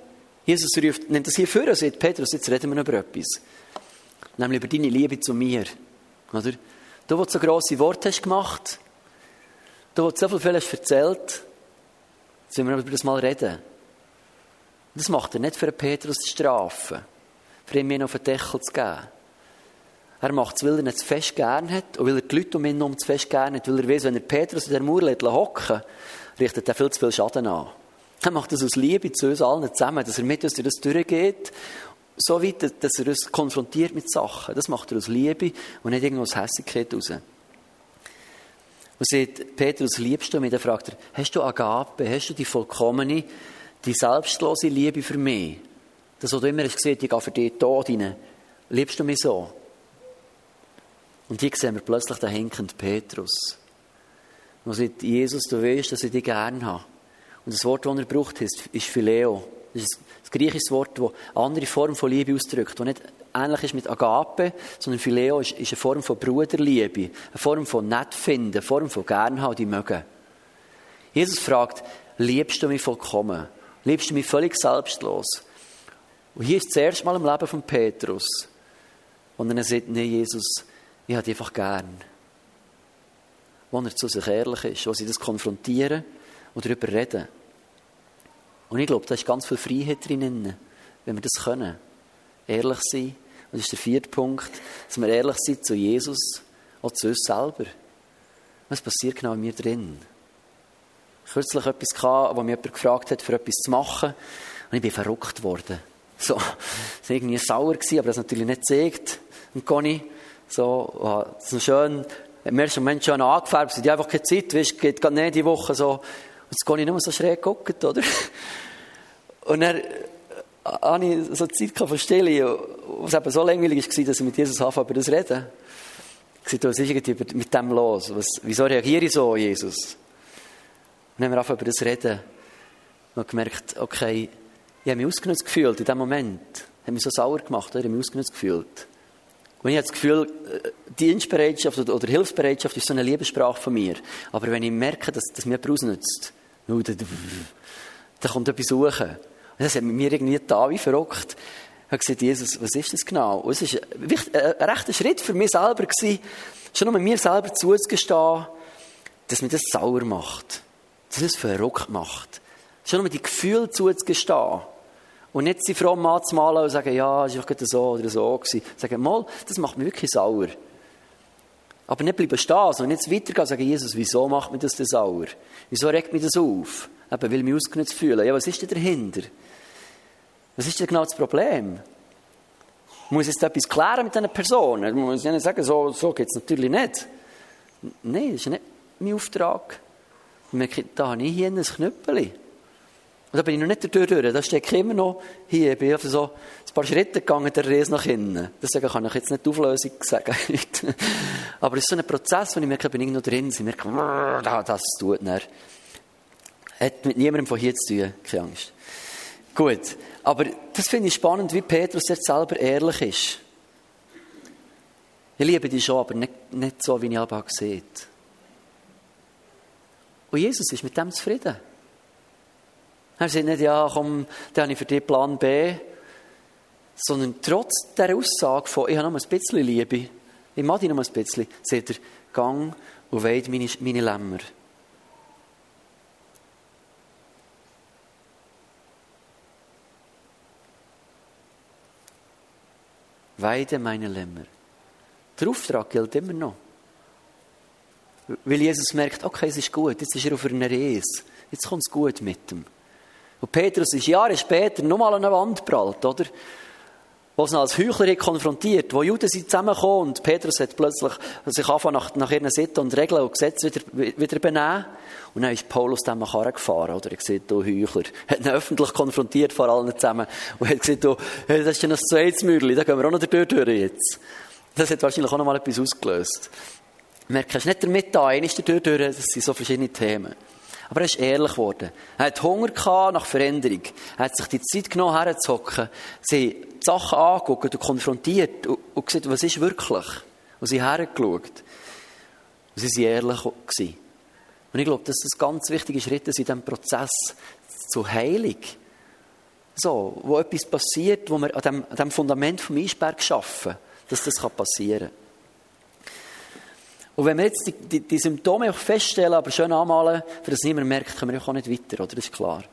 Jesus ruft, nimmt das hier vor und sagt, Petrus, jetzt reden wir über etwas. Nämlich über deine Liebe zu mir. Oder? Du, der so grosse Worte hast gemacht, du, der so viel hast erzählt, sollen wir über das mal reden. Das macht er nicht für Petrus zu strafen, für ihn mir auf den Deckel zu geben. Er macht es, weil er ihn zu fest gern hat und weil er die Leute um ihn herum zu fest gern hat, weil er weiß, wenn er Petrus in der Mauer hocken richtet er viel zu viel Schaden an. Er macht das aus Liebe zu uns allen zusammen, dass er mit uns durch das durchgeht, so weit, dass er uns konfrontiert mit Sachen. Das macht er aus Liebe und nicht irgendwo aus Hässigkeit raus. Und sagt, Petrus, liebst du mich? Dann fragt er, hast du Agape, hast du die vollkommene, die selbstlose Liebe für mich? Das, was du immer hast gesehen, ich gehe für dich Tod rein. Liebst du mich so? Und hier sehen wir plötzlich den hinkenden Petrus. Und sagt, Jesus, du weißt, dass ich dich gerne habe. Und das Wort, das er braucht, ist, Phileo. Das ist das griechische Wort, das eine andere Form von Liebe ausdrückt, das nicht ähnlich ist mit Agape, sondern Phileo ist, eine Form von Bruderliebe, eine Form von Nettfinden, eine Form von Gernhaben, die mögen. Jesus fragt, liebst du mich vollkommen? Liebst du mich völlig selbstlos? Und hier ist das erste Mal im Leben von Petrus, wo er sagt, nee, Jesus, ich habe dich einfach gern. Wo er zu sich ehrlich ist, wo sie das konfrontieren und darüber reden. Und ich glaube, da ist ganz viel Freiheit drin, wenn wir das können. Ehrlich sein. Und das ist der vierte Punkt, dass wir ehrlich sind zu Jesus, auch zu uns selber. Was passiert genau in mir drin? Ich kürzlich etwas, gehabt, wo mich jemand gefragt hat, für etwas zu machen. Und ich bin verrückt worden. So, es war irgendwie sauer aber das natürlich nicht gesagt. Und Conny, so, so schön, im ersten Moment schon angefärbt, sie hat einfach keine Zeit, weißt, geht gar nicht die Woche so, und jetzt gehe ich nur so schräg gucken, oder? Und dann äh, habe ich so Zeit von Stille, was eben so langweilig war, dass ich mit Jesus anfange, über das reden. Ich sagte, was ist mit dem los? Was, wieso reagiere ich so, Jesus? Und dann haben wir über das reden. Und gemerkt, okay, ich habe mich ausgenutzt gefühlt in dem Moment. Ich habe mich so sauer gemacht, ich habe mich ausgenutzt gefühlt. Und ich habe das Gefühl, äh, Dienstbereitschaft oder Hilfsbereitschaft ist so eine Liebessprache von mir. Aber wenn ich merke, dass, dass mir jemand ausnutzt, nur da, da kommt etwas suchen. Und das hat mir irgendwie da wie verrückt. Ich habe gesagt, Jesus, was ist das genau? Und es war ein, ein rechter Schritt für mich selber, gewesen, schon nur mir selber zuzugestehen, dass mir das sauer macht. Dass es verrückt macht. Schon nur die Gefühle zuzugestehen. Und nicht sie fromm anzumalen und sagen, ja, es war doch so oder so gewesen. Sagen, mal, das macht mich wirklich sauer. Aber nicht bleiben stehen, sondern jetzt weitergehen und sagen, Jesus, wieso macht mir das das sauer? Wieso regt mich das auf? Eben, will mich ausgenutzt fühlen. Ja, was ist denn dahinter? Was ist denn genau das Problem? Muss jetzt etwas klären mit diesen Personen? Man muss ihnen sagen, so, so geht es natürlich nicht. Nein, das ist nicht mein Auftrag. Ich merke, da habe ich hier ein Knüppel. Und da bin ich noch nicht durch, da stecke ich immer noch hier. Ich bin einfach so ein paar Schritte gegangen, der Reise nach innen. Deswegen kann ich jetzt nicht die Auflösung sagen. Aber es ist so ein Prozess, wo ich merke, ich bin irgendwo drin. Ich merke, das tut nicht. Hat mit niemandem von hier zu tun, keine Angst. Gut. Aber das finde ich spannend, wie Petrus jetzt selber ehrlich ist. Ich liebe dich schon, aber nicht, nicht so, wie ich aber sehe. Und Jesus ist mit dem zufrieden. Er sagt nicht, ja, komm, dann habe ich für dich Plan B. Sondern trotz der Aussage von, ich habe noch ein bisschen Liebe, ich mag dich noch ein bisschen, sagt er, gang und weid meine, meine Lämmer. Weide meine Lämmer. Der Auftrag gilt immer noch. Weil Jesus merkt, okay, es ist gut, jetzt ist er auf einer Reise, jetzt kommt es gut mit ihm. Und Petrus ist Jahre später nochmal an eine Wand prallt, oder? Wo es als Heuchler konfrontiert, wo Juden sind zusammengekommen und Petrus hat plötzlich sich angefangen nach, nach ihren Sitten und Regeln und Gesetzen wieder, wieder benehmen. Und dann ist Paulus dem Karren gefahren, oder? Er gesagt, du Heuchler. Er hat ihn öffentlich konfrontiert vor allen zusammen. Und hat gesagt, du, das ist ja noch ein zweites da gehen wir auch noch durch jetzt. Das hat wahrscheinlich auch noch mal etwas ausgelöst. Merkst du nicht damit da, einer ist der durch, das sind so verschiedene Themen. Aber er ist ehrlich geworden. Er hat Hunger gehabt nach Veränderung. Er hat sich die Zeit genommen, herzuhocken, sie die Sachen angeguckt und konfrontiert und, und gesagt, was ist wirklich? Und sie hergeschaut. Und sie waren ehrlich gewesen. Und ich glaube, dass das ganz wichtige Schritte sind in diesem Prozess zur Heilung. So, wo etwas passiert, wo wir an dem, an dem Fundament vom Eisberg schaffen, dass das passieren kann. Und wenn wir jetzt die, die, die Symptome auch feststellen, aber schön anmalen, für das niemand merkt, kommen wir auch nicht weiter, oder? Das ist klar.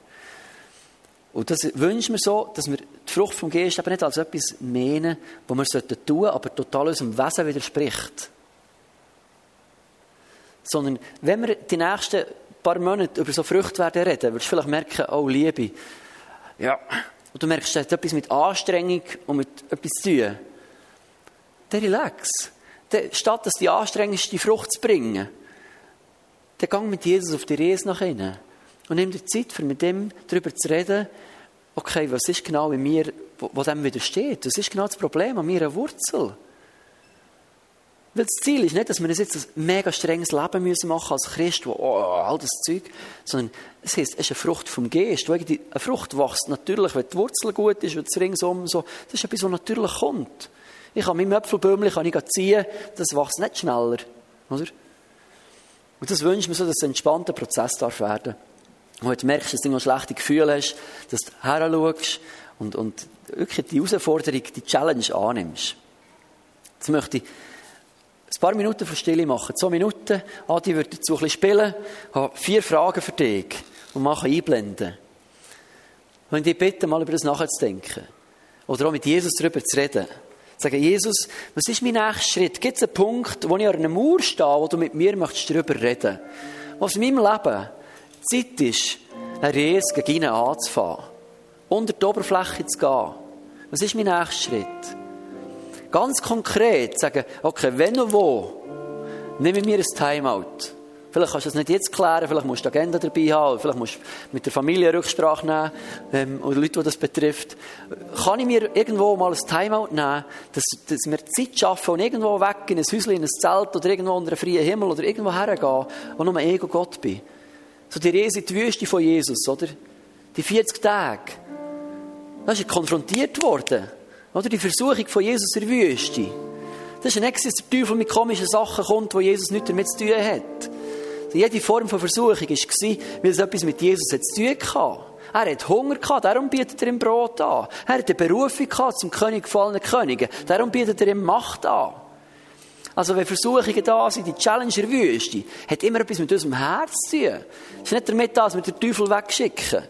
Und das wünschen wir so, dass wir die Frucht vom Geist eben nicht als etwas meinen, was wir sollten tun, aber total unserem Wesen widerspricht. Sondern, wenn wir die nächsten paar Monate über so Früchte werden reden, wirst du vielleicht merken, oh, Liebe, ja, und du merkst, es hat etwas mit Anstrengung und mit etwas zu tun. Dann relax statt dass die anstrengendste Frucht zu bringen, dann gang mit Jesus auf die Reise nach innen und nimm dir Zeit, für mit dem darüber zu reden, okay, was ist genau in mir, wo, dem widersteht? Was ist genau das Problem an mir eine Wurzel? Weil das Ziel ist nicht, dass wir jetzt ein mega strenges Leben müssen machen als Christ, wo oh, all das Zeug, sondern es heißt, es ist eine Frucht vom Geist. Eine Frucht wächst natürlich, wenn die Wurzel gut ist, wenn es ringsum so, das ist etwas, was natürlich kommt. Ich kann mein Äpfelbäumchen kann ich ziehen, das wächst nicht schneller. Oder? Und das wünscht mir so, dass es ein entspannter Prozess darf werden. Und du merkst, dass du noch schlechte Gefühle hast, dass du heranschaust und, und wirklich die Herausforderung, die Challenge annimmst. Jetzt möchte ich ein paar Minuten von Stille machen. Zwei Minuten. Adi wird dazu ein bisschen spielen. Ich habe vier Fragen für dich und mache einblenden. Und ich bitte, mal über das nachzudenken. Oder auch mit Jesus darüber zu reden. Sagen, Jesus, was ist mein nächster Schritt? Gibt es einen Punkt, wo ich an einer Mauer stehe, wo du mit mir möchtest darüber reden Was in meinem Leben Zeit ist, eine Reise gegen ihn anzufangen. Unter die Oberfläche zu gehen. Was ist mein nächster Schritt? Ganz konkret sagen, okay, wenn und wo, nehme mir ein Timeout. Vielleicht kannst du das nicht jetzt klären, vielleicht musst du die Agenda dabei haben, vielleicht musst du mit der Familie Rücksprache nehmen, ähm, oder Leute, die das betrifft. Kann ich mir irgendwo mal ein Timeout nehmen, dass, dass wir Zeit schaffen und irgendwo weg in ein Häuschen, in ein Zelt oder irgendwo unter einem freien Himmel oder irgendwo hergehen, wo nur ich und Gott bin. So die Reise in die Wüste von Jesus, oder? Die 40 Tage. Da ist er konfrontiert worden. Oder die Versuchung von Jesus in der Wüste. Das ist ein Ex, dass der Teufel mit komischen Sachen kommt, wo Jesus nichts damit zu tun hat. Jede Form von Versuchung war, weil es etwas mit Jesus zu tun hatte. Er hat Hunger gehabt, darum bietet er ihm Brot an. Er hat eine Berufung gehabt zum König gefallenen Königen, darum bietet er ihm Macht an. Also wenn Versuchungen da sind, die Challenger Wüste, hat immer etwas mit unserem Herz zu tun. Es ist nicht damit dass wir den Teufel wegschicken,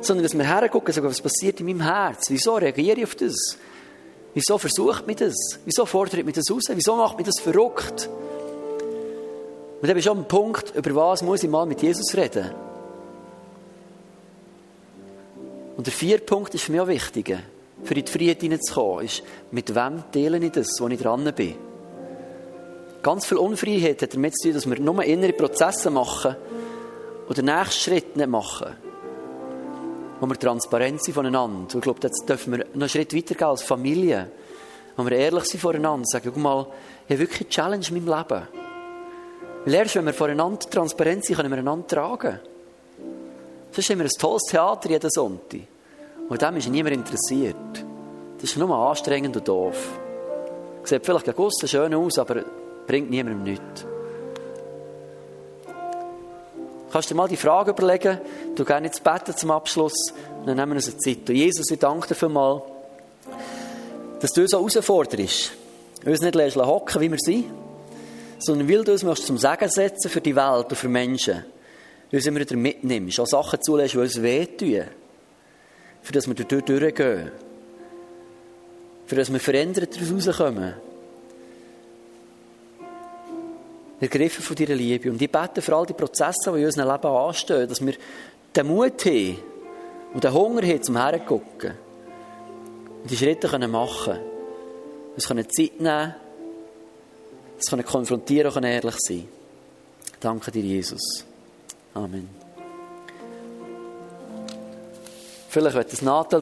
sondern dass wir hergucken und sagen, was passiert in meinem Herz? Wieso reagiere ich auf das? Wieso versucht mich das? Wieso fordert mich das raus? Wieso macht mich das verrückt? Und dann bist du am Punkt, über was muss ich mal mit Jesus reden. Und der vierte Punkt ist für mich auch wichtig, für in die Freiheit hineinzukommen, ist, mit wem teile ich das, wo ich dran bin. Ganz viel Unfreiheit hat damit zu tun, dass wir nur innere Prozesse machen und den nächsten Schritt nicht machen. Wo wir transparent sind voneinander. Und ich glaube, jetzt dürfen wir noch einen Schritt weitergehen als Familie. Wo wir ehrlich sind voreinander und sagen, guck mal, ich habe wirklich eine Challenge in meinem Leben. Weil erst, wenn wir voreinander transparent sind, können wir einander tragen. Sonst haben wir ein tolles Theater jeden Sonntag. Und dem ist niemand interessiert. Das ist nur anstrengend und doof. Sieht vielleicht gegen aussen schön aus, aber bringt niemandem nichts. Kannst du dir mal die Frage überlegen, du gerne jetzt beten zum Abschluss, dann nehmen wir uns eine Zeit. Und Jesus, ich danke dir vielmals, dass du uns so herausforderst, uns nicht lässt hocken, wie wir sind, sondern weil du uns zum Segen setzen für die Welt und für Menschen, uns immer wieder mitnimmst, auch Sachen zulässt, die uns wehtun, für das wir dort durchgehen, für das wir verändert daraus rauskommen. Ergriffen von deiner Liebe. Und ich bete für all die Prozesse, die in unserem Leben anstehen, dass wir den Mut haben und den Hunger haben, zum Hergucken und die Schritte machen können. Können Zeit nehmen, wir können konfrontieren und ehrlich sein. Danke dir, Jesus. Amen. Vielleicht wird das Nathalie